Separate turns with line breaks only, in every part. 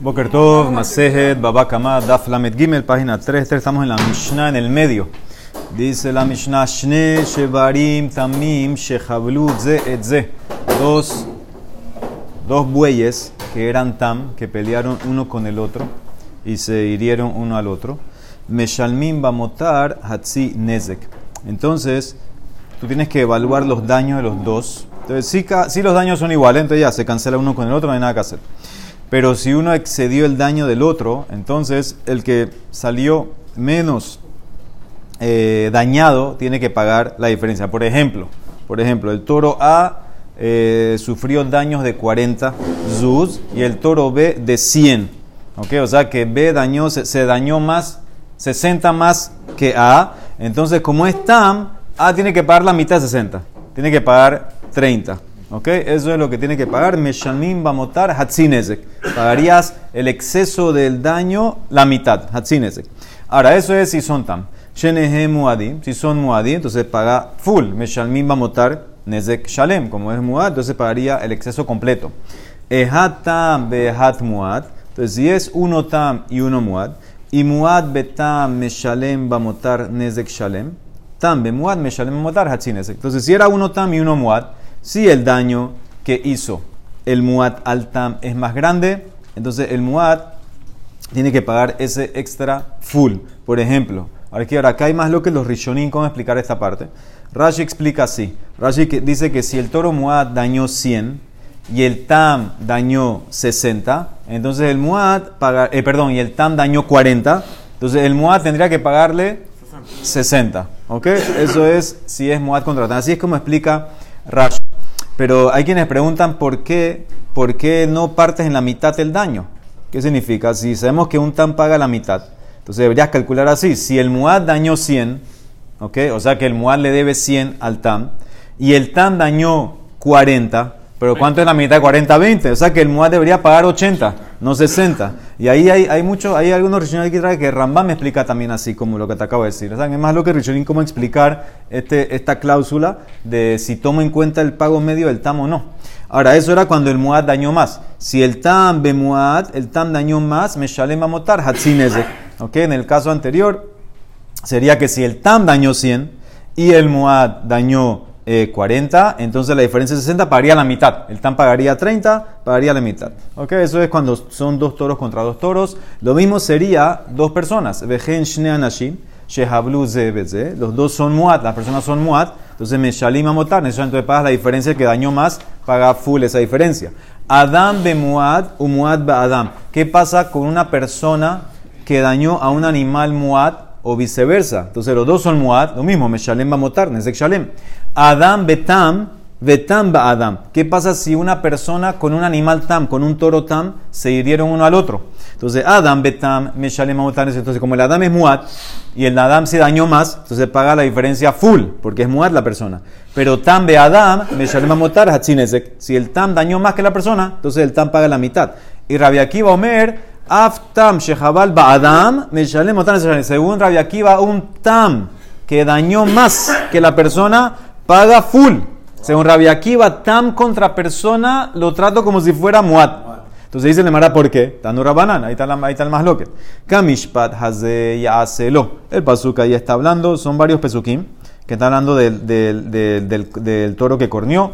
Boker Tov, Masejet, Babakama, Daf Lamed Gimel, página 3, estamos en la Mishnah en el medio. Dice la Mishnah, Shne Shevarim Tamim Shehablu Ze. Dos, dos bueyes que eran tam, que pelearon uno con el otro y se hirieron uno al otro. Meshalmim Bamotar Hatzi Nezek. Entonces, tú tienes que evaluar los daños de los dos. Entonces, si, si los daños son iguales, entonces ya se cancela uno con el otro, no hay nada que hacer. Pero si uno excedió el daño del otro, entonces el que salió menos eh, dañado tiene que pagar la diferencia. Por ejemplo, por ejemplo, el toro A eh, sufrió daños de 40 zuz y el toro B de 100. ¿okay? O sea que B dañó, se, dañó más, 60 más que A. Entonces, como es TAM, A tiene que pagar la mitad de 60. Tiene que pagar 30. ¿Ok? Eso es lo que tiene que pagar. Meshalmim bamotar hatzinezek. Pagarías el exceso del daño, la mitad. Hatzinezek. Ahora, eso es si son tam. Shenehe muadim. Si son muadim, entonces paga full. Meshalmim bamotar nezek shalem. Como es muad, entonces pagaría el exceso completo. Ehat tam behat muad. Entonces, si es uno tam y uno muad. Y muad betam meshalem bamotar nezek shalem. Tam be muad meshalem bamotar hatzinezek. Entonces, si era uno tam y uno muad si el daño que hizo el muad al tam es más grande, entonces el muad tiene que pagar ese extra full. Por ejemplo, ahora que ahora acá hay más lo que los rishonim, ¿cómo explicar esta parte? Rashi explica así. Rashi dice que si el toro muad dañó 100 y el tam dañó 60, entonces el muad paga, eh, perdón, y el tam dañó 40, entonces el muad tendría que pagarle 60. ¿Ok? Eso es si es muad contra tam. Así es como explica Rashi. Pero hay quienes preguntan por qué, por qué no partes en la mitad del daño. ¿Qué significa? Si sabemos que un tam paga la mitad, entonces deberías calcular así. Si el muad dañó 100, ¿ok? O sea que el muad le debe 100 al tam, y el tam dañó 40, pero ¿cuánto es la mitad de 40? 20. O sea que el muad debería pagar 80, no 60. Y ahí hay, hay mucho, hay algunos Rishonim que trae que Rambam me explica también así como lo que te acabo de decir. O sea, es más lo que Rishonim cómo explicar este, esta cláusula de si tomo en cuenta el pago medio del tam o no. Ahora, eso era cuando el muad dañó más. Si el tam be muad, el tam dañó más, me shalem a motar. ¿Ok? En el caso anterior, sería que si el tam dañó 100 y el muad dañó 40, eh, entonces la diferencia es 60, pagaría la mitad. El TAM pagaría 30, pagaría la mitad. ¿Ok? Eso es cuando son dos toros contra dos toros. Lo mismo sería dos personas. Los dos son Muat, las personas son Muat. Entonces me Shalim Amotar, entonces pagas la diferencia que dañó más, paga full esa diferencia. Adam be Muad, u Muad be Adam. ¿Qué pasa con una persona que dañó a un animal Muad o viceversa. Entonces los dos son muad, lo mismo, Meshalem va a motar, Nezek Shalem. Adam betam, betam ba Adam. ¿Qué pasa si una persona con un animal tam, con un toro tam, se hirieron uno al otro? Entonces Adam betam, Meshalem va a motar, entonces como el Adam es muad y el Adam se dañó más, entonces paga la diferencia full, porque es muad la persona. Pero tam be Adam, Meshalem va a motar, Si el tam dañó más que la persona, entonces el tam paga la mitad. Y Rabbi Akiva Omer, Aftam Shehabal Ba'adam, Meshalem Según Rabbi Akiva, un tam que dañó más que la persona paga full. Según Rabbi Akiva, tam contra persona lo trato como si fuera muat. Entonces dice Lemara, ¿por qué? Tanura banana, ahí está, ahí está el más loque. Kamishpat haze. El pasuk ahí está hablando, son varios pesukim que están hablando del, del, del, del toro que corneó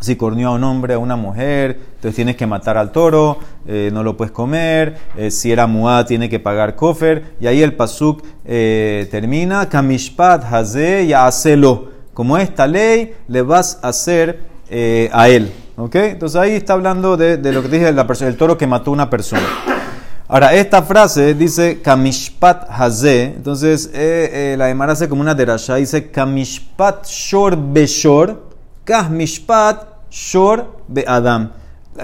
si corneó a un hombre, a una mujer, entonces tienes que matar al toro, eh, no lo puedes comer. Eh, si era muad, tiene que pagar kofer. Y ahí el pasuk eh, termina, kamishpat haze ya hacelo. Como esta ley le vas a hacer a él. ¿Ok? Entonces ahí está hablando de, lo que dije, el toro que mató a una persona. Ahora, esta frase dice kamishpat haze. Entonces la Emara hace como una derasha. Dice kamishpat shor beshor. Kamishpat Shor be Adam.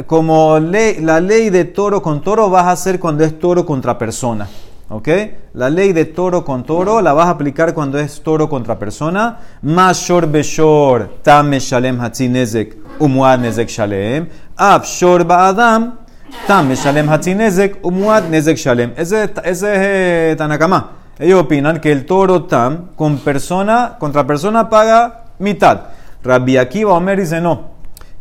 Como ley, la ley de toro con toro vas a hacer cuando es toro contra persona. ¿Ok? La ley de toro con toro la vas a aplicar cuando es toro contra persona. Mashor beshor tam shalem hatzinezek umuad nezek shalem. Ab shor Adam tam shalem hatzinezek umuad nezek shalem. Ese, ese es eh, Tanakama. Ellos opinan que el toro tam con persona contra persona paga mitad. Rabbi Akiva Omer dice no.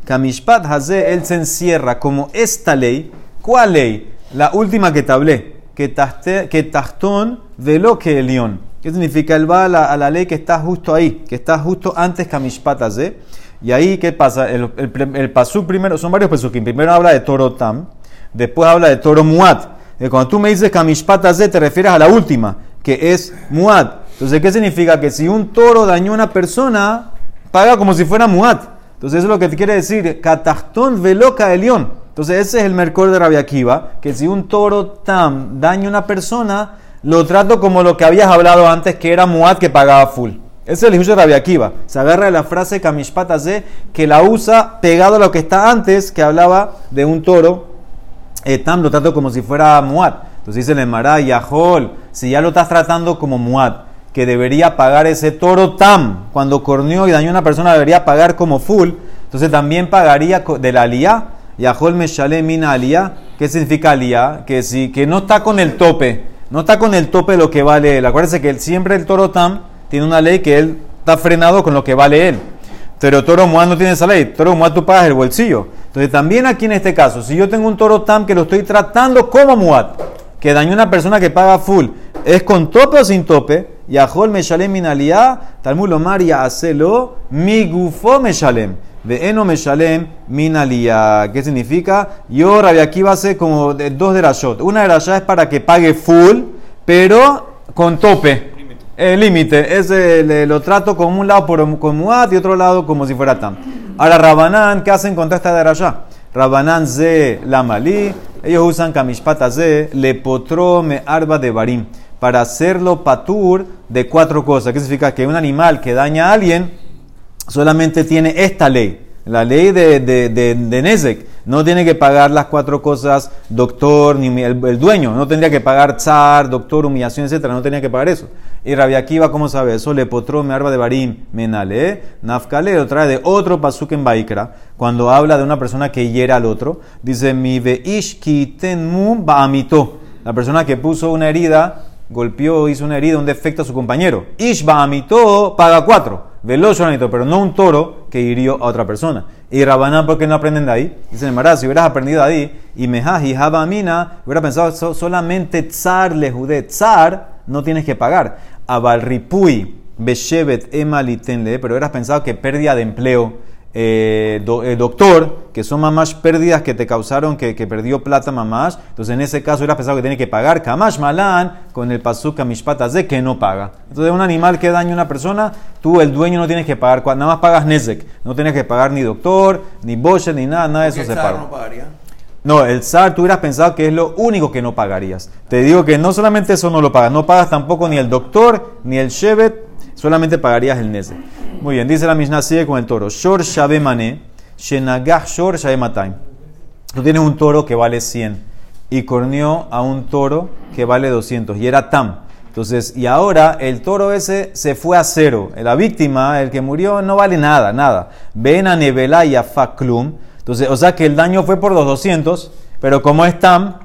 Kamishpat Haze, él se encierra como esta ley ¿Cuál ley? La última que te hablé. Que, taste, que tastón velo que león. ¿Qué significa? Él va a la, a la, ley que está justo ahí, que está justo antes que Mishpatas, ¿eh? Y ahí, ¿qué pasa? El, el, el pasú primero, son varios pesukim. Primero habla de toro tam, después habla de toro muat. Y cuando tú me dices Kamishpatas, te refieres a la última, que es muat. Entonces, ¿qué significa? Que si un toro dañó a una persona, paga como si fuera muat. Entonces, eso es lo que te quiere decir. Catastón veloca león. Entonces, ese es el mercor de Rabia Akiva, que si un toro tam daña a una persona, lo trato como lo que habías hablado antes, que era muat que pagaba full. Ese es el de Rabia Akiva. Se agarra de la frase Kamishpatase, que la usa pegado a lo que está antes, que hablaba de un toro. Eh, tam lo trato como si fuera muat. Entonces dice el Emara, Yahol, si ya lo estás tratando como muat, que debería pagar ese toro tam, cuando corneó y dañó a una persona, debería pagar como full, entonces también pagaría de la aliyah. Yahol me mina aliyah. ¿Qué significa aliyah? Que, si, que no está con el tope, no está con el tope lo que vale él. Acuérdense que siempre el toro tam tiene una ley que él está frenado con lo que vale él. Pero toro muad no tiene esa ley. Toro muad tú pagas el bolsillo. Entonces también aquí en este caso, si yo tengo un toro tam que lo estoy tratando como muad, que dañó a una persona que paga full, ¿es con tope o sin tope? Yahol me shalem minalía, Talmud lomar ya hacelo, mi gufo me shalem. De eno me shalem minalía. ¿Qué significa? Yo, Rabia, aquí va a ser como de, dos de shot. Una de las es para que pague full, pero con tope. El límite, ese lo trato como un lado por, con Muad y otro lado como si fuera Tam. Ahora, Rabanán, ¿qué hacen con esta de allá? Rabanán ze la malí, ellos usan kamishpata ze, le potro me arba de barim, para hacerlo patur de cuatro cosas. ¿Qué significa? Que un animal que daña a alguien solamente tiene esta ley, la ley de, de, de, de no tiene que pagar las cuatro cosas, doctor, ni el, dueño. No tendría que pagar zar, doctor, humillación, etcétera. No tenía que pagar eso. Y Rabia Akiva, ¿cómo sabe eso? Le potró me arba de barim menale. Nafkale lo trae de otro pasuk en Baikra. Cuando habla de una persona que hiera al otro, dice: Mi veish kitenmu ba'amito. La persona que puso una herida, golpeó, hizo una herida, un defecto a su compañero. Ish ba'amito paga cuatro. Veloz pero no un toro que hirió a otra persona. Y Rabanán, ¿por qué no aprenden de ahí? Dicen, Mará, si hubieras aprendido de ahí, y Mejaji, Habamina, hubiera pensado solamente tzar le judé. No tienes que pagar. Abalripui, Beshevet, Emalitenle, pero hubieras pensado que pérdida de empleo eh, eh, doctor, que son mamás pérdidas que te causaron que, perdió plata mamás, entonces en ese caso hubieras pensado que tiene que pagar kamash malan con el pasuk kamishpatas de que no paga. Entonces un animal que daña a una persona, tú el dueño no tienes que pagar, nada más pagas nezek, no tienes que pagar ni doctor, ni boche, ni nada, nada de eso se paga. No, pagaría? no, el SAR tú hubieras pensado que es lo único que no pagarías. Te digo que no solamente eso no lo pagas, no pagas tampoco ni el doctor, ni el shevet, solamente pagarías el nezek. Muy bien, dice la Mishnah sigue con el toro. Shor Shabe Mane, Shenagah Shor Shabe Matay. Tú tienes un toro que vale 100 y corneó a un toro que vale 200 y era Tam. Entonces, y ahora el toro ese se fue a cero. La víctima, el que murió, no vale nada, nada. Ven a Nevela y a Faklum. Entonces, o sea que el daño fue por los 200, pero como es Tam,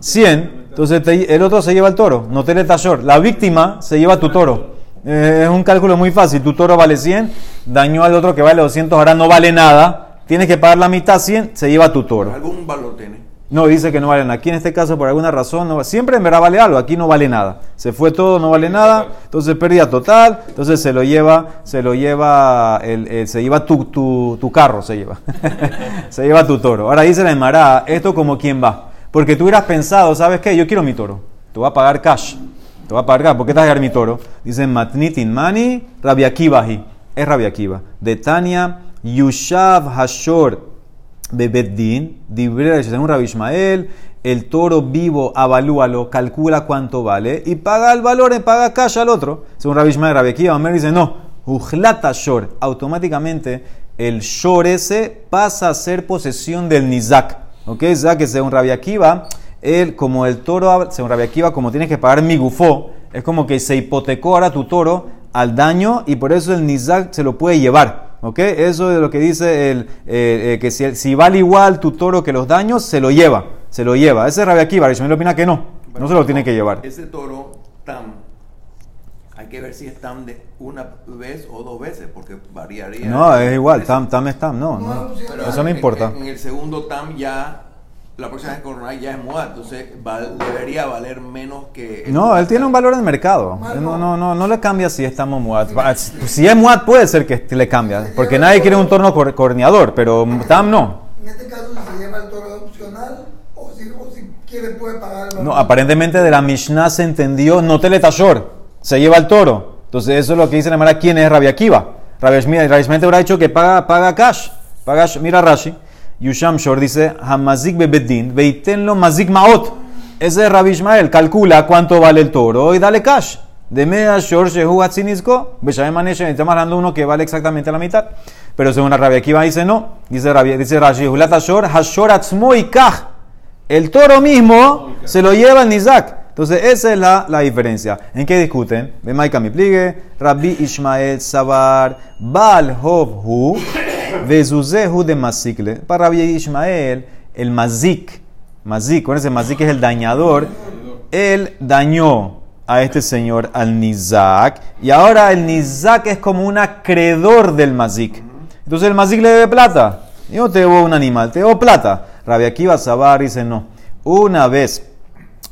100, entonces el otro se lleva el toro. No te le La víctima se lleva tu toro. Eh, es un cálculo muy fácil. Tu toro vale 100, dañó al otro que vale 200, ahora no vale nada. Tienes que pagar la mitad 100, se lleva tu toro.
¿Algún valor tiene?
No, dice que no vale nada. Aquí en este caso, por alguna razón, no, siempre en verdad vale algo. Aquí no vale nada. Se fue todo, no vale nada. Entonces pérdida total. Entonces se lo lleva, se lo lleva, el, se lleva tu, tu, tu, carro, se lleva. se lleva tu toro. Ahora dice la Emara, esto como quién va. Porque tú hubieras pensado, ¿sabes qué? Yo quiero mi toro. Tú vas a pagar cash. Te a pagar. ¿Por qué estás mi toro? Dice Matnitin Mani, Rabiakibahi. Es Rabiakiba. De Tania, Yushav Hashor Bebeddin, Dibre según Rabbi Ishmael, el toro vivo, avalúalo, calcula cuánto vale y paga el valor, paga cash al otro. Según Rabbi Ishmael, Rabbi Akiva, dice no, Ujlata Shor, automáticamente el Shor ese pasa a ser posesión del Nizak. ¿Ok? Que según Rabbi Akiva, él, como el toro, según Rabia Akiva, como tienes que pagar mi gufó, es como que se hipotecó ahora tu toro al daño y por eso el nizak se lo puede llevar. ¿Ok? Eso es lo que dice el, eh, que si, vale igual tu toro que los daños, se lo lleva. Se lo lleva. Ese es Rabia Akiva. me opina que no. no se lo tiene que llevar.
Ese toro tam, hay que ver si es tam de una vez o dos veces, porque variaría.
No, es igual. Tam, tam es tam. No, no. eso no importa.
en el segundo tam ya la próxima vez que coronar ya es muad, entonces val- debería valer menos que... el-
No, él tiene un valor en el mercado. No, no, no, no le cambia si estamos muad. Si es muad puede ser que le cambia, porque nadie quiere un torno cor- corneador, pero tam no.
En este caso, si se lleva el toro opcional o si, o si quiere puede pagar el
No, aparentemente de la Mishnah se entendió no teletashor, se lleva el toro. Entonces eso es lo que dice la Mara, ¿quién es Rabia Akiva? Rabia te habrá dicho que paga, paga cash. Paga, mira Rashi, Yusham Shor dice, Hamazik bebedin, veitenlo mazik maot. Ese es Rabbi Ishmael, calcula cuánto vale el toro y dale cash. De Shor Shehu Hatzinizko, Beshaem Maneshe, estamos hablando uno que vale exactamente la mitad. Pero según la Rabia Akiva dice no, dice, Rabia, dice Rashi, Hulata Shor, Hashor Atzmo y Kaj. El toro mismo se lo lleva el Nizak. Entonces, esa es la, la diferencia. ¿En qué discuten? Bemaika mi pligue, Rabbi Ishmael Sabar, Bal Hu, Vezuzehu de Mazikle. Para Rabbi Ishmael, el Mazik, Mazik, con ese Mazik es el dañador, él dañó a este señor al Nizak, y ahora el Nizak es como un acreedor del Mazik. Entonces el Mazik le debe plata. Yo te debo un animal, te debo plata. Rabbi Akiva Sabar dice no. Una vez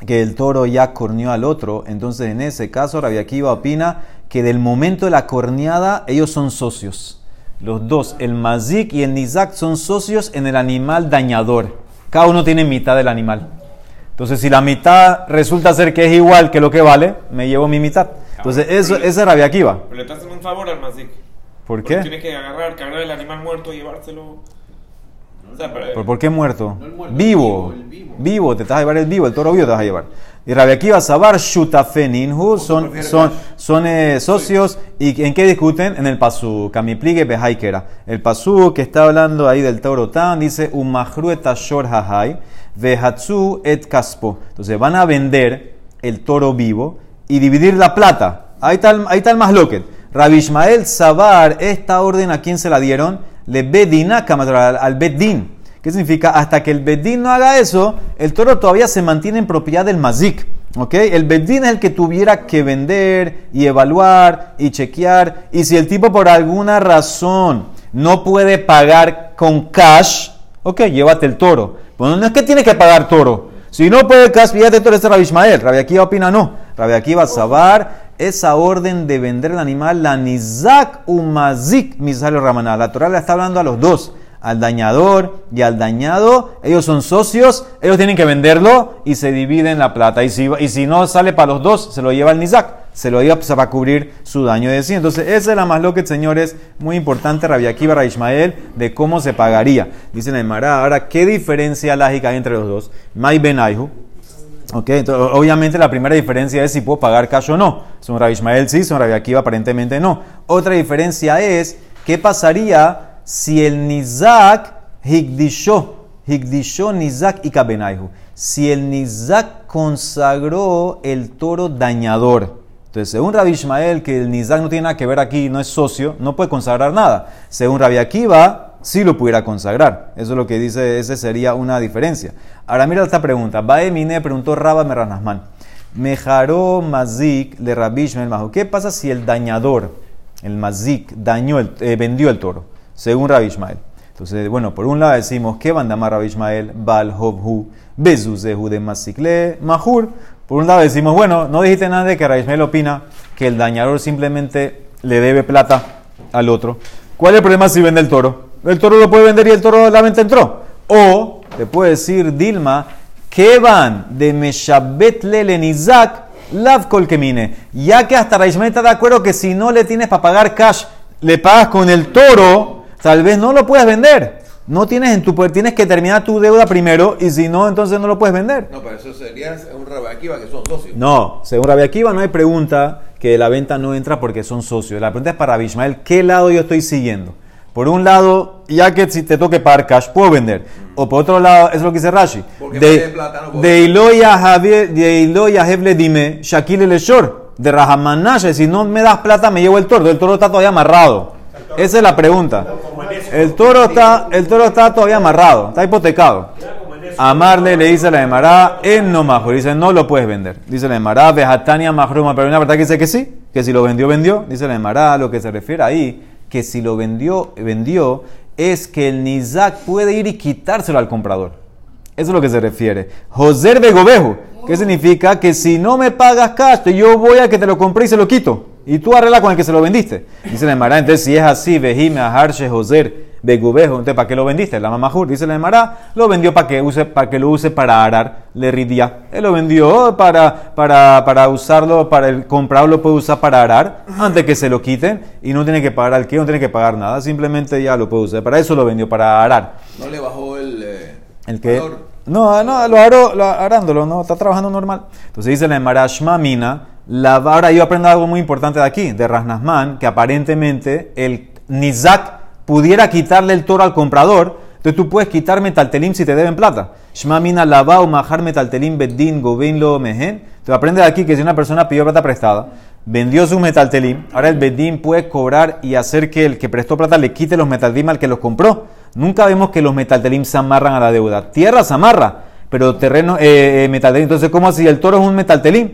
que el toro ya corneó al otro, entonces en ese caso Rabbi Akiva opina que del momento de la corneada ellos son socios. Los dos, el Mazik y el Nizak, son socios en el animal dañador. Cada uno tiene mitad del animal. Entonces, si la mitad resulta ser que es igual que lo que vale, me llevo mi mitad. Entonces, eso, ese es Rabbi Akiva.
Pero le estás haciendo un favor al Mazik.
¿Por
Porque
qué?
Tiene que agarrar, cargar el animal muerto y llevárselo. O sea, pero-
¿Por, por qué muerto?
No el muerto,
vivo.
el vivo, el
vivo.
vivo.
te estás a llevar el vivo, el toro vivo te vas a llevar. Y Rabbi Akiva Sabar Shutafeninhu son, son, son eh, socios. ¿Y en qué discuten? En el pasú. Kamipligue Behaikera. El pasú que está hablando ahí del toro tan dice Umahru et ashor hahai vehatsu et kaspo. Entonces van a vender el toro vivo y dividir la plata. Ahí está el, ahí está el más loquet. Rabbi Ishmael Sabar, esta orden a quién se la dieron? Le bedina al, al bedín. ¿Qué significa? Hasta que el bedín no haga eso, el toro todavía se mantiene en propiedad del mazik. ¿Ok? El bedín es el que tuviera que vender y evaluar y chequear. Y si el tipo por alguna razón no puede pagar con cash, ok, llévate el toro. Bueno, no es que tiene que pagar toro. Si no puede cash, fíjate toro, es Rabbi Ishmael. Rabbi Akiva opina no. Rabbi Akiva Sabar, esa orden de vender el animal, la nizak umazik misalo ramana. La Torah le está hablando a los dos, al dañador y al dañado. Ellos son socios, ellos tienen que venderlo y se dividen la plata. Y si, y si no sale para los dos, se lo lleva el nizak. Se lo lleva para cubrir su daño de sí. Entonces, esa es la más loca, señores, muy importante, Rabbi Akiva, Rabbi Ishmael, de cómo se pagaría. Dice la Emara, ahora, ¿qué diferencia lógica hay entre los dos? Mai Benaihu. Ok, entonces, obviamente la primera diferencia es si puedo pagar cash o no. Son Rabbi Ishmael sí, son Rabbi Akiva aparentemente no. Otra diferencia es qué pasaría si el Nizak higdishó, higdishó Nizak y Kabenaihu. Si el Nizak consagró el toro dañador. Entonces, según Rabbi Ishmael, que el Nizak no tiene nada que ver aquí, no es socio, no puede consagrar nada. Según Rabbi Akiva, sí lo pudiera consagrar. Eso es lo que dice, esa sería una diferencia. Ahora mira esta pregunta. Baemine preguntó Rabba Meranasman. Mejaró Mazik le Rabbi Ishmael Majo. ¿Qué pasa si el dañador, el Mazik, dañó eh, vendió el toro? Según Rabbi Ishmael. Entonces, bueno, por un lado decimos que llamar Rabbi Ishmael, Bal Hobhu, Bezuzehu de Mazikle, Mahur. Por un lado decimos, bueno, no dijiste nada de que Rabbi Ishmael opina que el dañador simplemente le debe plata al otro. ¿Cuál es el problema si vende el toro? El toro lo puede vender y el toro la venta entró. O te puede decir Dilma, que van de Meshabet Lelen Isaac, Lav Kol Kemine. Ya que hasta Raishmael está de acuerdo que si no le tienes para pagar cash, le pagas con el toro, tal vez no lo puedes vender. No tienes en tu poder, tienes que terminar tu deuda primero y si no, entonces no lo puedes vender.
No, pero eso sería un Rabaquiva que son socios.
No, según Rabbi Akiva no hay pregunta que la venta no entra porque son socios. La pregunta es para Rabbi Ishmael, ¿qué lado yo estoy siguiendo? Por un lado, ya que si te toque pagar cash, puedo vender. O por otro lado, es lo que dice Rashi.
Porque
De,
plata, no
de Iloya de Heble dime, Shakil el Shor, de Rahamanash, si no me das plata, me llevo el toro. El toro está todavía amarrado. Esa es la pregunta. El toro está, el toro está todavía amarrado, está hipotecado. Amarle le dice la Emara, en no major. Dice, no lo puedes vender. Dice la Emara, vejatania majruma. Pero una verdad que dice que sí, que si lo vendió, vendió. Dice la Emara, lo que se refiere ahí, que si lo vendió, vendió, es que el Nizak puede ir y quitárselo al comprador. Eso es lo que se refiere. Joser Begobejo. ¿Qué significa? Que si no me pagas cash, yo voy a que te lo compré y se lo quito. Y tú arregla con el que se lo vendiste. Dice la Emara, entonces si es así, Vejime, Aharche, Joser, Begubejo, entonces ¿para qué lo vendiste? La mamá Jur, dice la Emara, lo vendió para que, use, para que lo use para arar, le ridía. Él lo vendió para, para, para usarlo, para el comprador lo puede usar para arar, antes que se lo quiten, y no tiene que pagar al que, no tiene que pagar nada, simplemente ya lo puede usar. Para eso lo vendió, para arar.
No le bajó el. eh,
El que.
valor.
No, no, lo aró, lo, arándolo, no, está trabajando normal. Entonces dice la Emara Shmamina, la ahora yo aprendo algo muy importante de aquí, de Rasnasman, que aparentemente el Nizak pudiera quitarle el toro al comprador, entonces tú puedes quitar metaltelim si te deben plata. Shmamina lavao majar metaltelim beddin govinlo mehen. Entonces aprende de aquí que si una persona pidió plata prestada, vendió su metaltelim, ahora el beddin puede cobrar y hacer que el que prestó plata le quite los metaltelim al que los compró. Nunca vemos que los metaltelim se amarran a la deuda. Tierra se amarra, pero terreno, eh, eh. Entonces, ¿cómo así? El toro es un metaltelim.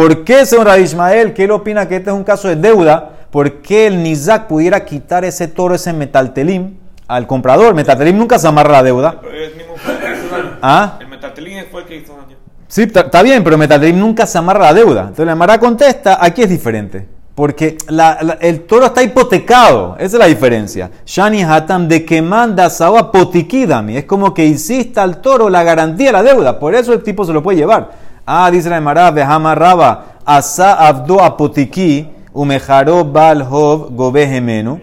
¿Por qué, señor Rabbi Ismael, que él opina que este es un caso de deuda? ¿Por qué el Nizak pudiera quitar ese toro, ese metaltelim, al comprador? Metaltelim nunca se amarra la deuda.
Pero él mismo fue el que hizo daño.
¿Ah?
El metaltelín fue el que hizo daño.
Sí, está bien, pero Metaltelim nunca se amarra la deuda. Entonces la Mara contesta, aquí es diferente. Porque la- la- el toro está hipotecado. Esa es la diferencia. Shani Hatam de que manda Sawa potikidami. Es como que hiciste al toro la garantía de la deuda. Por eso el tipo se lo puede llevar. Ah, dice la Mara, Behama Asa Abdo Apotiki, Umejaro Balhov Gobehemenu.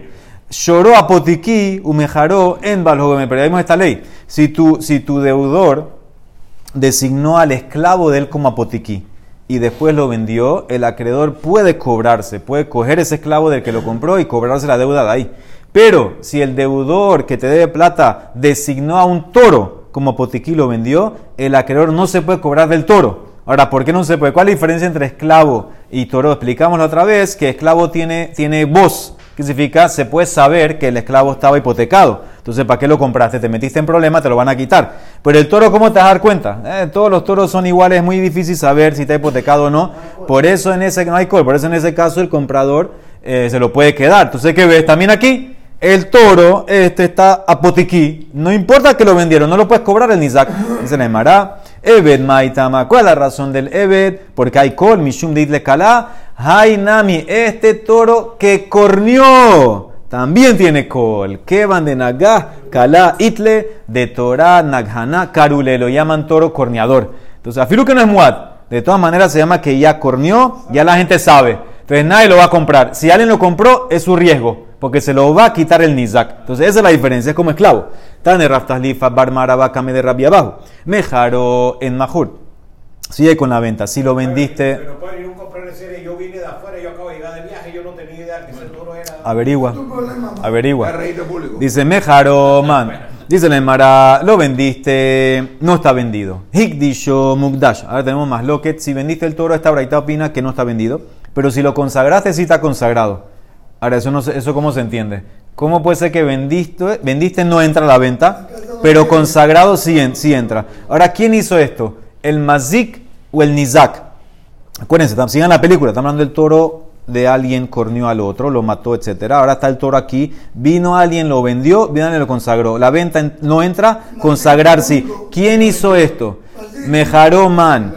Lloró Apotiki, Umejaro en Balhov Pero ya vimos esta ley. Si tu, si tu deudor designó al esclavo de él como apotiquí y después lo vendió, el acreedor puede cobrarse, puede coger ese esclavo del que lo compró y cobrarse la deuda de ahí. Pero si el deudor que te debe plata designó a un toro como apotiquí y lo vendió, el acreedor no se puede cobrar del toro. Ahora, ¿por qué no se puede? ¿Cuál es la diferencia entre esclavo y toro? Explicamos la otra vez que esclavo tiene, tiene voz. ¿Qué significa? Se puede saber que el esclavo estaba hipotecado. Entonces, ¿para qué lo compraste? Te metiste en problema, te lo van a quitar. Pero el toro, ¿cómo te vas a dar cuenta? Eh, todos los toros son iguales, es muy difícil saber si está hipotecado o no. Por eso en ese no hay por eso en ese caso el comprador eh, se lo puede quedar. Entonces, ¿qué ves? También aquí, el toro este está apotiquí. No importa que lo vendieron, no lo puedes cobrar el Nizak. Dice Emara. Ebed Maitama. ¿Cuál es la razón del Ebed? Porque hay col, Mishum de. Hay Nami, este toro que cornió. También tiene col. Que van de Nagah, Kalá, Itle, de Torah, Naghana, Karule. Lo llaman toro corneador. Entonces, afilu que no es muad. De todas maneras, se llama que ya corneó, ya la gente sabe. Entonces, nadie lo va a comprar. Si alguien lo compró, es su riesgo. Porque se lo va a quitar el Nizak. Entonces, esa es la diferencia. Es como esclavo. Tane Raftalifa, Barmaraba, Kame de Rabia abajo. Mejaro en Mahur. Sigue con la venta. Si lo vendiste,
Pero padre, yo compré en serie, yo vine de afuera, yo acabo de llegar de viaje, yo no tenía idea que ese toro era.
averigua. Averigua. Dice Mejaro, man. Dice la Emara, lo vendiste, no está vendido. Hikdisho Mugdash. Ahora tenemos más loquet. Si vendiste el toro, esta braita opina que no está vendido. Pero si lo consagraste, sí está consagrado. Ahora, eso, no, se- eso cómo se entiende. ¿Cómo puede ser que vendiste, vendiste no entra a la venta, pero consagrado sí, en- sí entra? Ahora, ¿quién hizo esto? ¿El Mazik o el Nizak? Acuérdense, sigan la película, estamos hablando del toro de alguien, corneó al otro, lo mató, etc. Ahora está el toro aquí, vino alguien, lo vendió, vino alguien lo consagró. La venta en- no entra, consagrar sí. ¿Quién hizo esto? Mejaró man.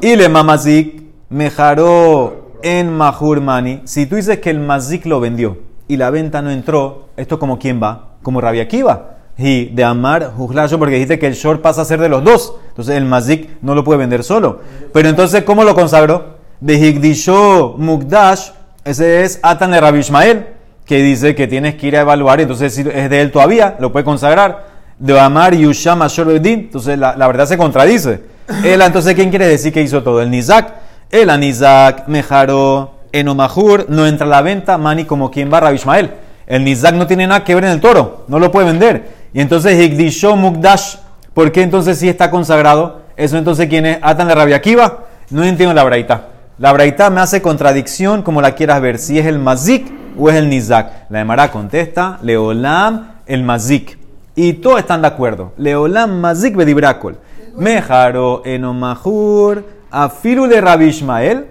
Y le mamazik, mejaró en mahur mani. Si tú dices que el mazik lo vendió y la venta no entró, ¿esto como quién va? Como Rabia Akiva. Y de Amar, Jujlasho, porque dijiste que el short pasa a ser de los dos. Entonces el mazik no lo puede vender solo. Pero entonces, ¿cómo lo consagró? De Higdisho Mukdash, ese es Atan de Rabbi Ishmael, que dice que tienes que ir a evaluar, entonces si es de él todavía, lo puede consagrar. De Amar Yusham Bedin, entonces la, la verdad se contradice. Él, entonces, ¿quién quiere decir que hizo todo? El Nizak. El Anizak, Mejaro, Enomahur, no entra a la venta, Mani como quien va Rabbi Ishmael. El Nizak no tiene nada que ver en el toro, no lo puede vender. Y entonces Higdisho Mukdash, ¿por qué entonces sí está consagrado? Eso entonces, ¿quién es? Atan de Rabia Akiva. No entiendo la braita. La braita me hace contradicción como la quieras ver, si es el Mazik o es el Nizak. La Emara contesta, Leolam, el Mazik. Y todos están de acuerdo. Leolam Mazik Bedibrakol. Mejaro Enomahur, Afiru de Rabbi Ishmael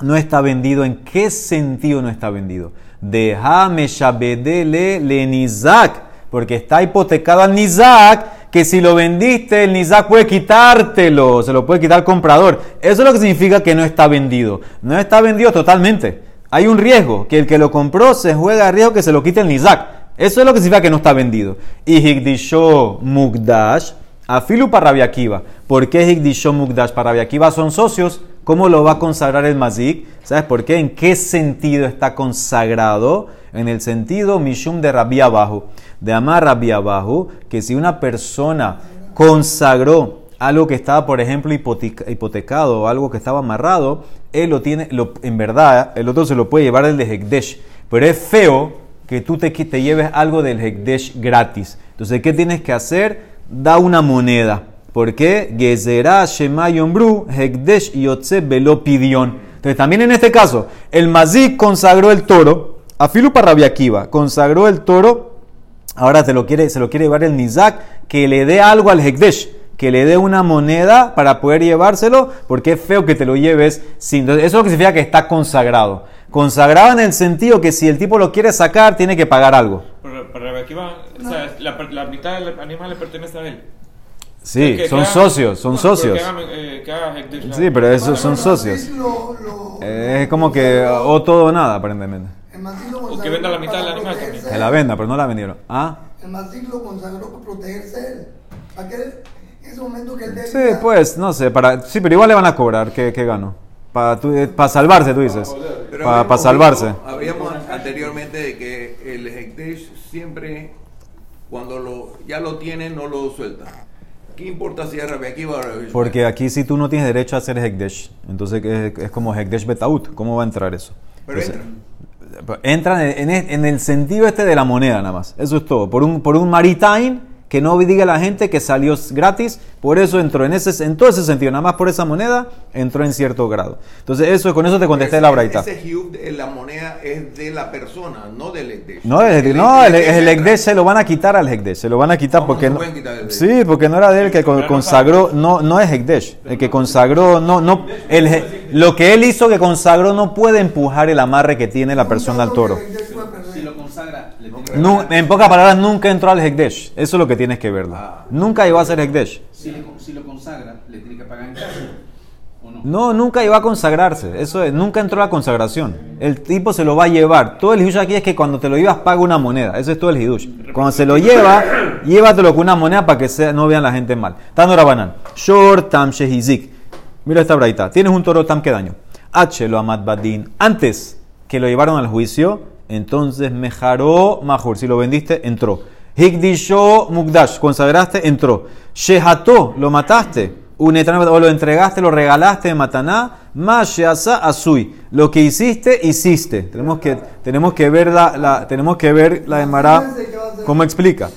no está vendido. ¿En qué sentido no está vendido? Deja Meshabedele le Nizak, porque está hipotecado al Nizak, que si lo vendiste, el Nizak puede quitártelo, se lo puede quitar el comprador. Eso es lo que significa que no está vendido. No está vendido totalmente. Hay un riesgo, que el que lo compró se juega a riesgo que se lo quite el Nizak. Eso es lo que significa que no está vendido. Y Higdisho Mugdash, afilu para Rabia Akiva. ¿Por qué Higdisho Mugdash para Rabia Akiva son socios? ¿Cómo lo va a consagrar el Mazik? ¿Sabes por qué? ¿En qué sentido está consagrado? En el sentido Mishum de Rabia Abajo, de Amar Rabia Abajo, que si una persona consagró algo que estaba, por ejemplo, hipoteca- hipotecado o algo que estaba amarrado, él lo tiene, en verdad, el otro se lo puede llevar el de Hekdesh. Pero es feo que tú te, te lleves algo del Hekdesh gratis. Entonces, ¿qué tienes que hacer? Da una moneda. ¿Por qué? Gezerá Hekdesh. Entonces, también en este caso, el Mazik consagró el toro, Afilu para Rabia Akiva, consagró el toro Ahora te lo quiere, se lo quiere llevar el Nizak, que le dé algo al Hekdesh, que le dé una moneda para poder llevárselo, porque es feo que te lo lleves sin. Entonces, eso es lo que significa que está consagrado. Consagrado en el sentido que si el tipo lo quiere sacar, tiene que pagar algo.
O sea, la, la mitad del animal le pertenece a él.
Sí,
Que-
son socios, son
no,
socios.
Eh,
Sí, pero esos son socios.
Lo- lo-
Eh, Es como que o todo o nada, aparentemente.
O que
consagró
venda la mitad
para
del animal también.
Que la venda, pero no la vendieron. Ah,
El Mazik lo consagró para protegerse él. Para que él, en ese momento que él
sí, pues, no sé, para, sí, pero igual le van a cobrar, ¿qué, qué ganó? Para salvarse, tú dices. Para
habíamos
salvarse.
Habríamos anteriormente de que el Hekdesh siempre, cuando lo, ya lo tiene, no lo suelta. ¿Qué importa si es Rabbi Akiva o Rabbi?
Porque aquí si tú no tienes derecho a hacer Hekdesh, entonces es, es como Hekdesh Betaut, ¿cómo va a entrar eso?
Pero
Entonces,
entra.
Entran en, en- en el sentido este de la moneda nada más, eso es todo. Por un, por un maritime que no diga la gente que salió gratis, por eso entró en, ese, en todo ese sentido, nada más por esa moneda, entró en cierto grado. Entonces eso con eso te contesté
Ese-
la braita.
Ese de la moneda es de la persona, no del Hekdesh.
No, el, no, el, el
entra.
Hekdesh se lo van a quitar al Hekdesh, se lo van a quitar
¿Cómo
porque no,
pueden quitar el
sí, porque no era de él que con- consagró, no, no es Hekdesh, el que consagró, no, no, el, lo que él hizo que consagró no puede empujar el amarre que tiene la persona al toro. En pocas palabras, nunca entró al Hekdesh, eso es lo que tienes que verlo.
Ah.
Nunca iba a ser Hekdesh.
Si, le- si lo consagra, le tiene que pagar en cash. ¿O no?
No, nunca iba a consagrarse. Eso es, nunca entró la consagración. El tipo se lo va a llevar. Todo el hidush aquí es que cuando te lo llevas paga una moneda. Eso es todo el hidush. Cuando se lo lleva, llévatelo con una moneda para que sea- no vean la gente mal. Tano Rabanán. Short tam shehizik. Mira esta braita. Tienes un toro tam que daño. H lo amad badin. Antes que lo llevaron al juicio, entonces mejaró mahur. Si lo vendiste, entró. Higdisho mugdash. Consagraste, entró. Sheható, lo mataste. O lo entregaste, lo regalaste de mataná, más sheasa asui. Lo que hiciste, hiciste. Tenemos que, tenemos que ver la, la- tenemos que ver la de Mará, cómo explica.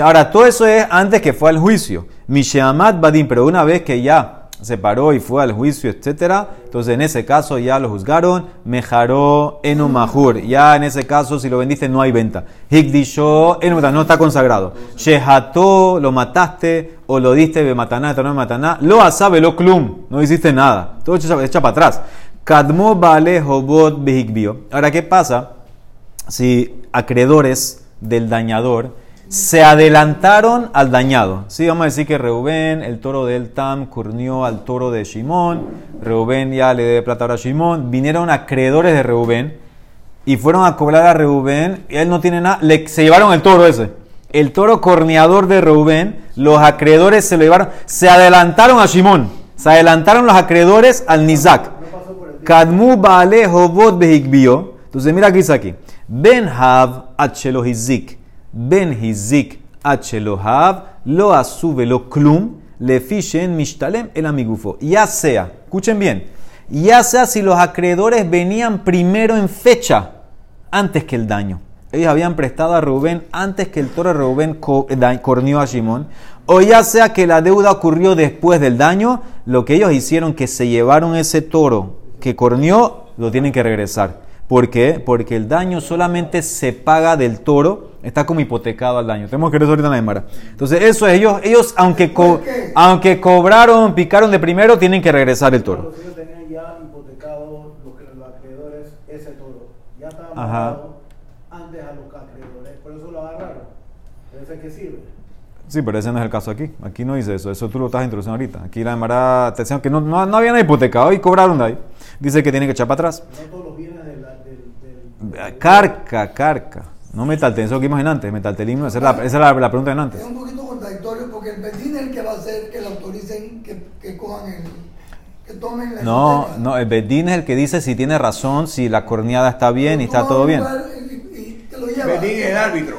Ahora, todo eso es antes que fue al juicio. Misheamad Badim, pero una vez que ya se paró y fue al juicio, etcétera, entonces en ese caso ya lo juzgaron, mejaró enu mahur. Ya en ese caso, si lo vendiste, no hay venta. Higdisho enu no está consagrado. Sheható, lo mataste, o lo diste de mataná, de mataná, lo asabe lo klum, no hiciste nada. Todo echa, para atrás. Kadmo vale hobot. Ahora, ¿qué pasa si acreedores del dañador se adelantaron al dañado. Sí, vamos a decir que Reubén, el toro del Tam, curnió al toro de Shimón. Reubén ya le debe plata ahora a Shimón. Vinieron acreedores de Reubén y fueron a cobrar a Reubén. Él no tiene nada. se llevaron el toro ese. El toro corneador de Reubén, los acreedores se lo llevaron. Se adelantaron a Shimón. Se adelantaron los acreedores al Nizak. Kadmu Baale Hobot Behigbio. Entonces, mira aquí. Ben Hav Achelo Hizik. Ben Hizik Achelo Hav. Lo asube lo klum. Le fishen mishtalem el amigufo. Ya sea, escuchen bien. Ya sea si los acreedores venían primero en fecha, antes que el daño. Ellos habían prestado a Rubén antes que el toro de Rubén da- corneó a Shimón. O ya sea que la deuda ocurrió después del daño, lo que ellos hicieron que se llevaron ese toro que corneó, lo tienen que regresar. ¿Por qué? Porque el daño solamente se paga del toro, está como hipotecado al daño. Tenemos que ver eso ahorita en la Aymara. Entonces, eso es, ellos, ellos aunque, co-
¿Por qué?
aunque cobraron, picaron de primero, tienen que regresar el toro.
Los ellos tenían ya hipotecado los, acreedores ese toro. Ya estaba antes a los acreedores. Por eso lo agarraron. Ese que sirve.
Sí, pero ese no es el caso aquí. Aquí no dice eso. Eso tú lo estás introduciendo ahorita. Aquí la Emara te decían que no, no, no habían hipotecado y cobraron de ahí. Dice que tiene que echar para atrás.
No todos los bienes
Carca, carca. No metalten, eso que vimos en antes. Metaltelismo, esa es la, esa es la, la pregunta en antes.
Es un poquito contradictorio porque el Bedín es el que va a hacer que le autoricen que, que cojan el. que tomen la
No,
hipoteca.
no, el Bedín es el que dice si tiene razón, si la corneada está bien y está todo bien.
Y, y te lo.
Bedín es el árbitro.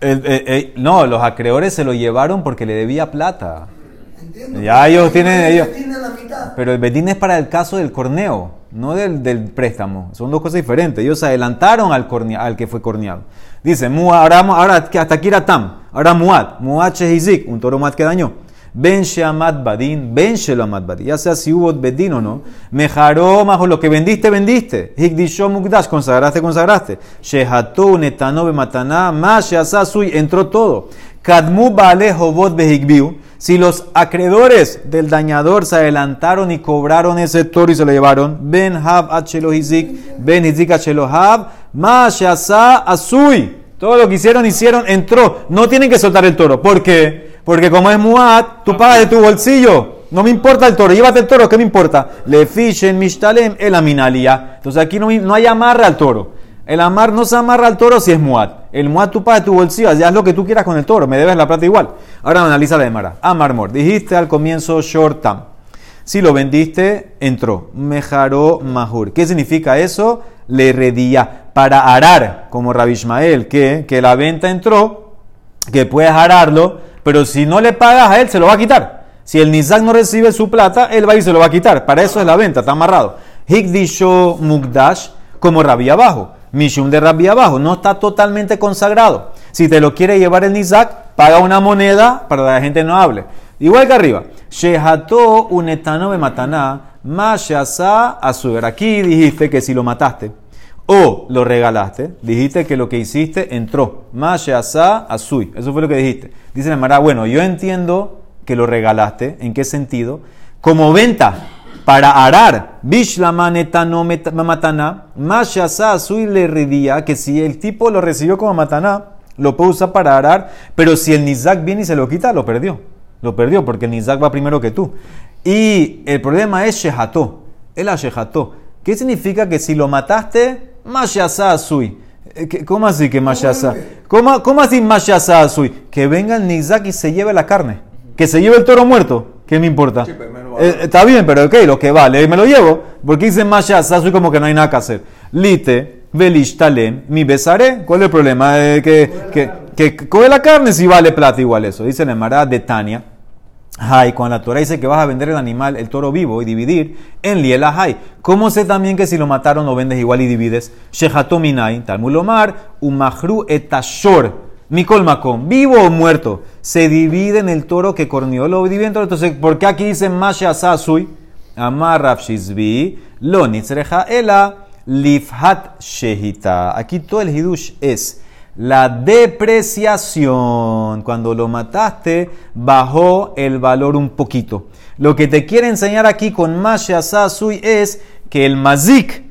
El- el- el- no, los acreedores se lo llevaron porque le debía plata.
Entiendo.
Ya ellos tienen-
El
ellos-
es la mitad.
Pero el Bedín es para el caso del corneo, no del, préstamo. Son dos cosas diferentes. Ellos se adelantaron al, cornea- al que fue corneado. Dice, ahora, ahora hasta aquí Tam, ahora Muad, Muad Shehizik, un toro Muad que dañó. Ben Sheamad Badin, Ben Shelamad Badin. Ya sea si hubo Bedín o no. Mejaró, majo, lo que vendiste, vendiste. Higdisho Mugdash, consagraste, consagraste. Sheható, Netano, Bemataná, Más Sheasasui, entró todo. Kadmu Bale Hobot Behigbiu. Si los acreedores del dañador se adelantaron y cobraron ese toro y se lo llevaron, Ben Hab Hizik, Ben Hizik Hab, Mashasa Asui. Todo lo que hicieron, hicieron, entró. No tienen que soltar el toro. ¿Por qué? Porque como es Muad, tú pagas de tu bolsillo. No me importa el toro, llévate el toro, ¿qué me importa? Le fishen mishtalem el aminalia. Entonces aquí no, no hay amarre al toro. El amar no se amarra al toro si es muad. El muad tú pagas tu bolsillo, haz lo que tú quieras con el toro, me debes la plata igual. Ahora analiza la demara. Amar mor. Dijiste al comienzo short tam. Si lo vendiste, entró. Mejaró mahur. ¿Qué significa eso? Le redía. Para arar, como Rabbi Ishmael, que, que la venta entró, que puedes ararlo, pero si no le pagas a él, se lo va a quitar. Si el Nizak no recibe su plata, él va y se lo va a quitar. Para eso es la venta, está amarrado. Higdisho Mugdash, como Rabbi abajo. Mishum de Rabbi abajo, no está totalmente consagrado. Si te lo quiere llevar el Nizak, paga una moneda para que la gente no hable. Igual que arriba. Shehato unetano me mataná, mashasa azúcar. Aquí dijiste que si lo mataste o lo regalaste, dijiste que lo que hiciste entró. Mashasa azui. Eso fue lo que dijiste. Dice la Mara, bueno, yo entiendo que lo regalaste. ¿En qué sentido? Como venta para arar. Bishlamaneta no matana. Mashasa le redía que si el tipo lo recibió como mataná, lo puede usar para arar. Pero si el Nizak viene y se lo quita, lo perdió. Lo perdió porque el Nizak va primero que tú. Y el problema es Sheható. A Sheható. ¿Qué significa que si lo mataste, Mashasa Azui? Eh, ¿qué- ¿Cómo así que Mashasa? ¿Cómo, ¿Cómo así Mashasa Azui? Que venga el Nizak y se lleve la carne. Que se lleve el toro muerto. ¿Qué me importa?
Sí, pero a
Eh, está bien, pero ok, lo que vale, me lo llevo. Porque dice Mashasa Azui como que no hay nada que hacer. Lite, Velishtalem, mi besaré. ¿Cuál es el problema? Eh, que, que, que coge la carne si vale plata igual eso. Dice la Emara de Tania. Hay, cuando la Torah dice que vas a vender el animal, el toro vivo y dividir, en Liela hay. ¿Cómo sé también que si lo mataron lo vendes igual y divides? Shehato minay, Talmud Lomar, umahru etashor, mikol makom, vivo o muerto, se divide en el toro que corneó, lo divide en toro. Entonces, ¿por qué aquí dice Masha Sasui? Amar lo nitzreja ela, lifhat shehita. Aquí todo el hidush es la depreciación, cuando lo mataste, bajó el valor un poquito. Lo que te quiere enseñar aquí con Masha Sasui es que el mazik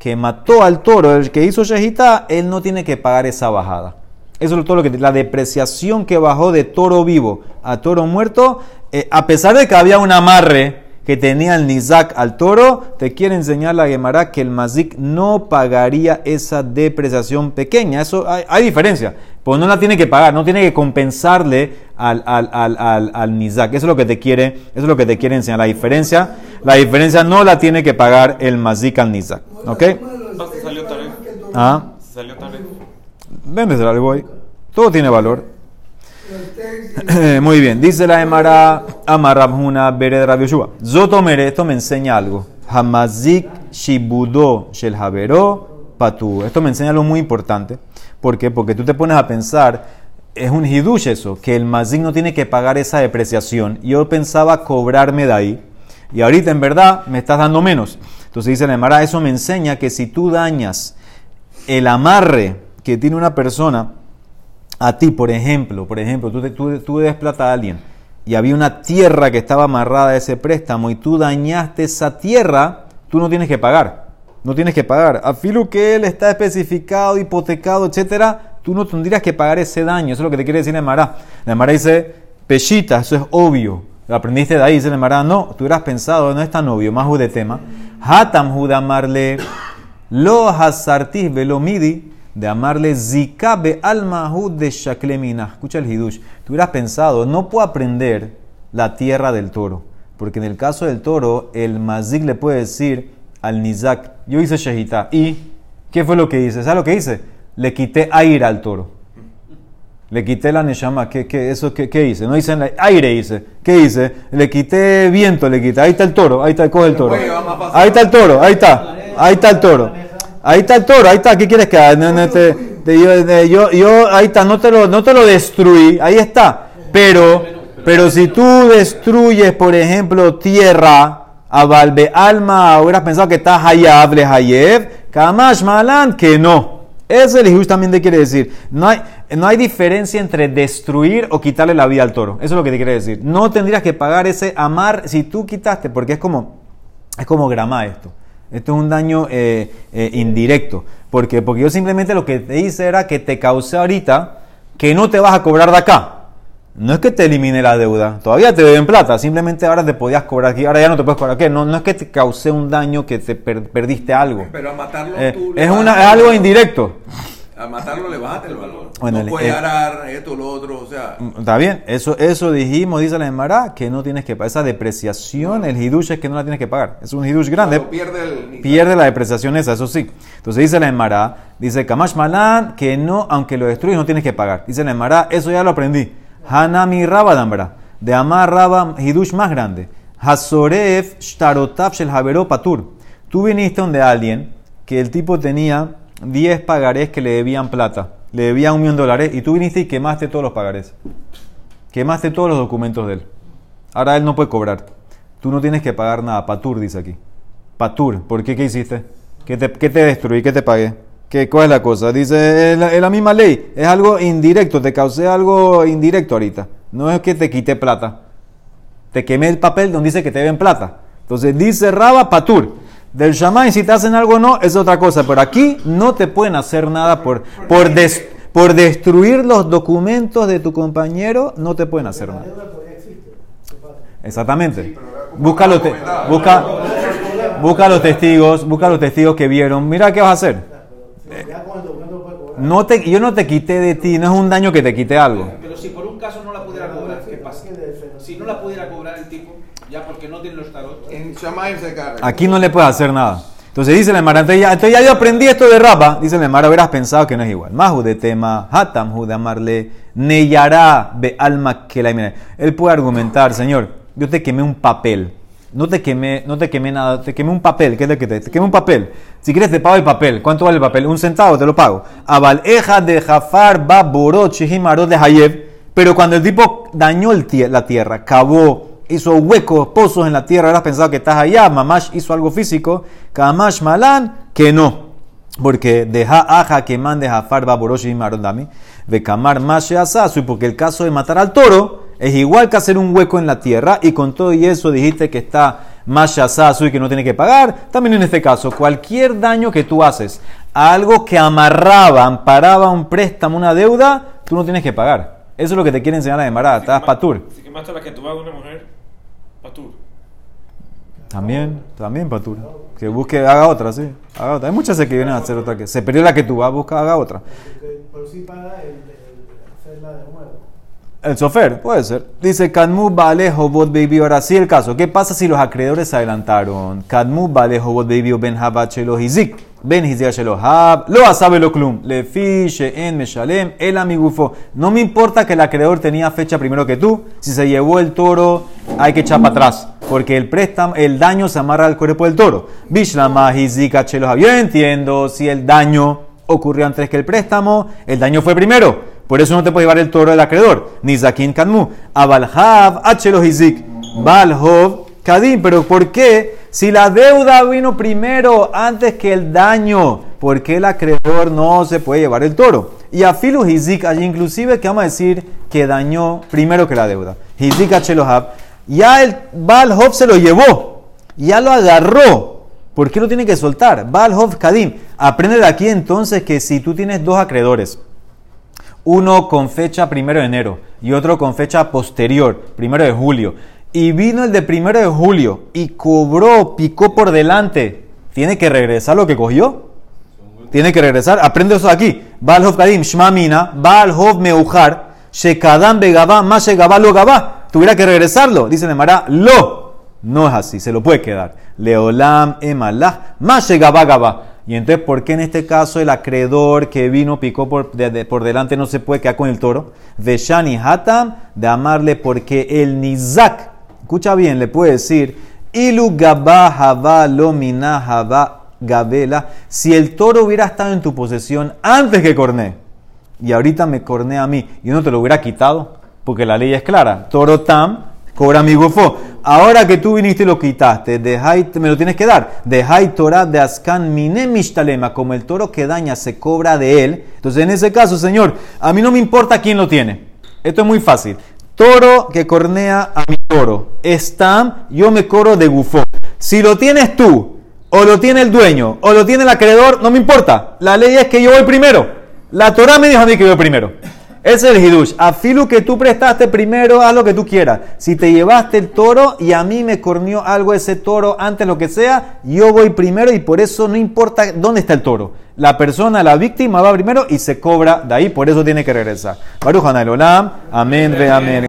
que mató al toro, el que hizo Shehita, él no tiene que pagar esa bajada. Eso es todo lo que la depreciación que bajó de toro vivo a toro muerto, eh, a pesar de que había un amarre que tenía el Nizak al toro, te quiere enseñar la Gemara que el Mazik no pagaría esa depreciación pequeña. Eso hay, hay diferencia. Pues no la tiene que pagar, no tiene que compensarle al, al, al, al, Nizak. Eso es lo que te quiere, eso es lo que te quiere enseñar. La diferencia, la diferencia no la tiene que pagar el Mazik al Nizak. ¿Ok?
Ah, se salió tarde.
Ah,
Se salió tarde.
Véndeselo al boy. Todo tiene valor. Muy bien, dice la Emara Amarabhuna Bere de Rabbi Yoshua. Zotomere, esto me enseña algo. Hamazik Shibudo Shel Havero Patu. Esto me enseña algo muy importante. ¿Por qué? Porque tú te pones a pensar, es un hidush eso, que el mazik no tiene que pagar esa depreciación. Yo pensaba cobrarme de ahí. Y ahorita en verdad me estás dando menos. Entonces dice la Emara, eso me enseña que si tú dañas el amarre que tiene una persona a ti, por ejemplo, por ejemplo, tú, tú, tú a alguien y había una tierra que estaba amarrada a ese préstamo y tú dañaste esa tierra, tú no tienes que pagar. No tienes que pagar. A filo que él está especificado, hipotecado, etcétera, tú no tendrías que pagar ese daño. Eso es lo que te quiere decir la Emara. La Emara dice, pechita, eso es obvio. Lo aprendiste de ahí, dice no, tú hubieras pensado, no es tan obvio, más de tema. Hatam judamarle lo hasartis velo midi de amarle zikabe alma de shaklemina. Escucha el hidush. Tú hubieras pensado, no puedo aprender la tierra del toro. Porque en el caso del toro, el mazik le puede decir al nizak, yo hice shahita. ¿Y qué fue lo que hice? ¿Sabes lo que hice? Le quité aire al toro. Le quité la neshama. ¿Qué, qué, eso, qué, qué hice? No hice aire, hice. ¿Qué hice? Le quité viento, le quité. Ahí está el toro. Ahí está, coge el toro. Ahí está el toro. Ahí está. Ahí está el toro. Ahí está el toro. Ahí está. ¿Qué quieres que haga? No, te, te- yo, yo, ahí está. No te, lo, no te lo destruí. Ahí está. Pero, pero si tú destruyes, por ejemplo, tierra, a Valve Alma, hubieras pensado que está Hayab, le Hayev, Kamash Malan, que no. Eso el también te quiere decir. No hay, no hay diferencia entre destruir o quitarle la vida al toro. Eso es lo que te quiere decir. No tendrías que pagar ese amar si tú quitaste, porque es como, es como grama esto. Esto es un daño eh, eh, indirecto. ¿Por qué? Porque yo simplemente lo que te hice era que te causé ahorita que no te vas a cobrar de acá. No es que te elimine la deuda, todavía te deben plata, simplemente ahora te podías cobrar aquí, ahora ya no te puedes cobrar aquí. No, no es que te causé un daño que te per- perdiste algo.
Pero a matarlo
Eh,
tú
es, una, es algo indirecto.
A matarlo le bajaste el valor.
Bueno,
no
el-
puede
el-
arar esto, lo otro, o sea.
Está bien, eso, eso dijimos, dice la Emara, que no tienes que pagar. Esa depreciación, el hidush es que no la tienes que pagar. Es un hidush grande.
pierde el
Pierde la depreciación esa, eso sí. Entonces dice la Emara, dice Kamash Malan, que no, aunque lo destruyes, no tienes que pagar. Dice la Emara, eso ya lo aprendí. Hanami Rabba Dambra, de Amar Rabba Hidush más grande. Hasoref Shtarotav Shel Patur. Tú viniste donde alguien que el tipo tenía 10 pagarés que le debían plata, le debían un millón de dólares, y tú viniste y quemaste todos los pagarés. Quemaste todos los documentos de él. Ahora él no puede cobrar. Tú no tienes que pagar nada. Patur dice aquí. Patur. ¿Por qué? ¿Qué hiciste? ¿Qué te, qué te destruí? ¿Qué te pagué? ¿Qué, ¿Cuál es la cosa? Dice, es la, es la misma ley. Es algo indirecto. Te causé algo indirecto ahorita. No es que te quité plata. Te quemé el papel donde dice que te deben plata. Entonces dice Raba Patur. Del Shaman, si te hacen algo o no, es otra cosa. Pero aquí no te pueden hacer nada por, por, des- por destruir los documentos de tu compañero. No te pueden hacer nada. Exactamente. Busca los, te- busca, busca los testigos, busca los testigos que vieron. Mira qué vas a hacer. No te, yo no te quité de ti, no es un daño que te quité algo.
Pero si por un caso no la pudiera cobrar, ¿qué pasa? Si no la pudiera cobrar el tipo, ya porque no tiene los.
En Shamaim se carga.
Aquí no le puedes hacer nada. Entonces dice la Emara, entonces ya, entonces ya yo aprendí esto de Rapa. Dice la Emara, hubieras pensado que no es igual. Mahu de tema, hatam de amarle, neyará be alma que la. Él puede argumentar, Señor, yo te quemé un papel. No te quemé, no te quemé nada, te quemé un papel, ¿qué es lo que te, te quemé un papel? Si quieres te pago el papel. ¿Cuánto vale el papel? Un centavo, te lo pago. Abal eja de Jafar ba borot shihimarot de Hayev. Pero cuando el tipo dañó la tierra, cavó, hizo huecos, pozos en la tierra, habrás pensado que estás allá, Mamash hizo algo físico, Kamash Malan, que no. Porque deja aja que mande Jafar baboroshi y marondami, de kamar mashe asasu, porque el caso de matar al toro es igual que hacer un hueco en la tierra, y con todo y eso dijiste que está mashe asasu y que no tiene que pagar. También en este caso, cualquier daño que tú haces a algo que amarraba, amparaba un préstamo, una deuda, tú no tienes que pagar. Eso es lo que te quiere enseñar a Emara, estás patur.
Si quemaste la que una mujer, patur.
También, también Patur. Que busque, haga otra, sí. Haga otra. Hay muchas que vienen a hacer otra. que Se perdió la que tú vas, busca, haga otra.
Porque- Pero sí paga el, el hacerla de nuevo.
El chofer, puede ser. Dice, Kadmu vale hobot baby. Ahora sí el caso. ¿Qué pasa si los acreedores se adelantaron? Kadmu vale hobot baby ben habat shelo hizik. Ben hizik shelo hab. Lo asabe lo klum. Le fiche en meshalem. El amigufo. No me importa que el acreedor tenía fecha primero que tú. Si se llevó el toro, hay que echar para atrás. Porque el préstamo, el daño se amarra al cuerpo del toro. Bishlama hizik hab. Yo entiendo si el daño ocurrió antes que el préstamo, el daño fue primero. Por eso no te puede llevar el toro del acreedor. Ni Zakin Kanmu. Abalhav Hachelo Hizik. Balhov Kadim. Pero ¿por qué? Si la deuda vino primero antes que el daño, ¿por qué el acreedor no se puede llevar el toro? Y a Filu Hizik, allí inclusive que vamos a decir que dañó primero que la deuda. Hizik Hachelohab. Ya el Balhov se lo llevó. Ya lo agarró. ¿Por qué lo tiene que soltar? Balhov Kadim. Aprende de aquí entonces que si tú tienes dos acreedores, uno con fecha primero de enero y otro con fecha posterior, primero de julio, y vino el de primero de julio y cobró, picó por delante, ¿tiene que regresar lo que cogió? Tiene que regresar, aprende eso aquí. Baal Hov Kadim, Shma Mina, Baal Hov Meujar, Shekadam Begabá, más Shegabá lo. Tuviera que regresarlo, dice Nemara, lo. No es así, se lo puede quedar. Leolam Emalah, más Shegabá Gabá. Y entonces, ¿por qué en este caso el acreedor que vino, picó por, por delante, no se puede quedar con el toro? Veshani Hatam, de amarle porque el Nizak, escucha bien, le puede decir, Ilu Gabá Lomina Gabela, si el toro hubiera estado en tu posesión antes que corné, y ahorita me corné a mí, y no te lo hubiera quitado, porque la ley es clara, toro tam, cobra mi gofo. Ahora que tú viniste y lo quitaste, dejai- me lo tienes que dar. Dejai Torah de Ascan mine mishtalema, como el toro que daña se cobra de él. Entonces, en ese caso, señor, a mí no me importa quién lo tiene. Esto es muy fácil. Toro que cornea a mi toro. Estam, yo me cobro de gufo. Si lo tienes tú, o lo tiene el dueño, o lo tiene el acreedor, no me importa. La ley es que yo voy primero. La Torah me dijo a mí que voy primero. Es el hidush. A filu que tú prestaste primero, haz lo que tú quieras. Si te llevaste el toro y a mí me cornió algo ese toro antes lo que sea, yo voy primero y por eso no importa dónde está el toro. La persona, la víctima va primero y se cobra de ahí, por eso tiene que regresar. Baruch Olam. Amén, ve amén.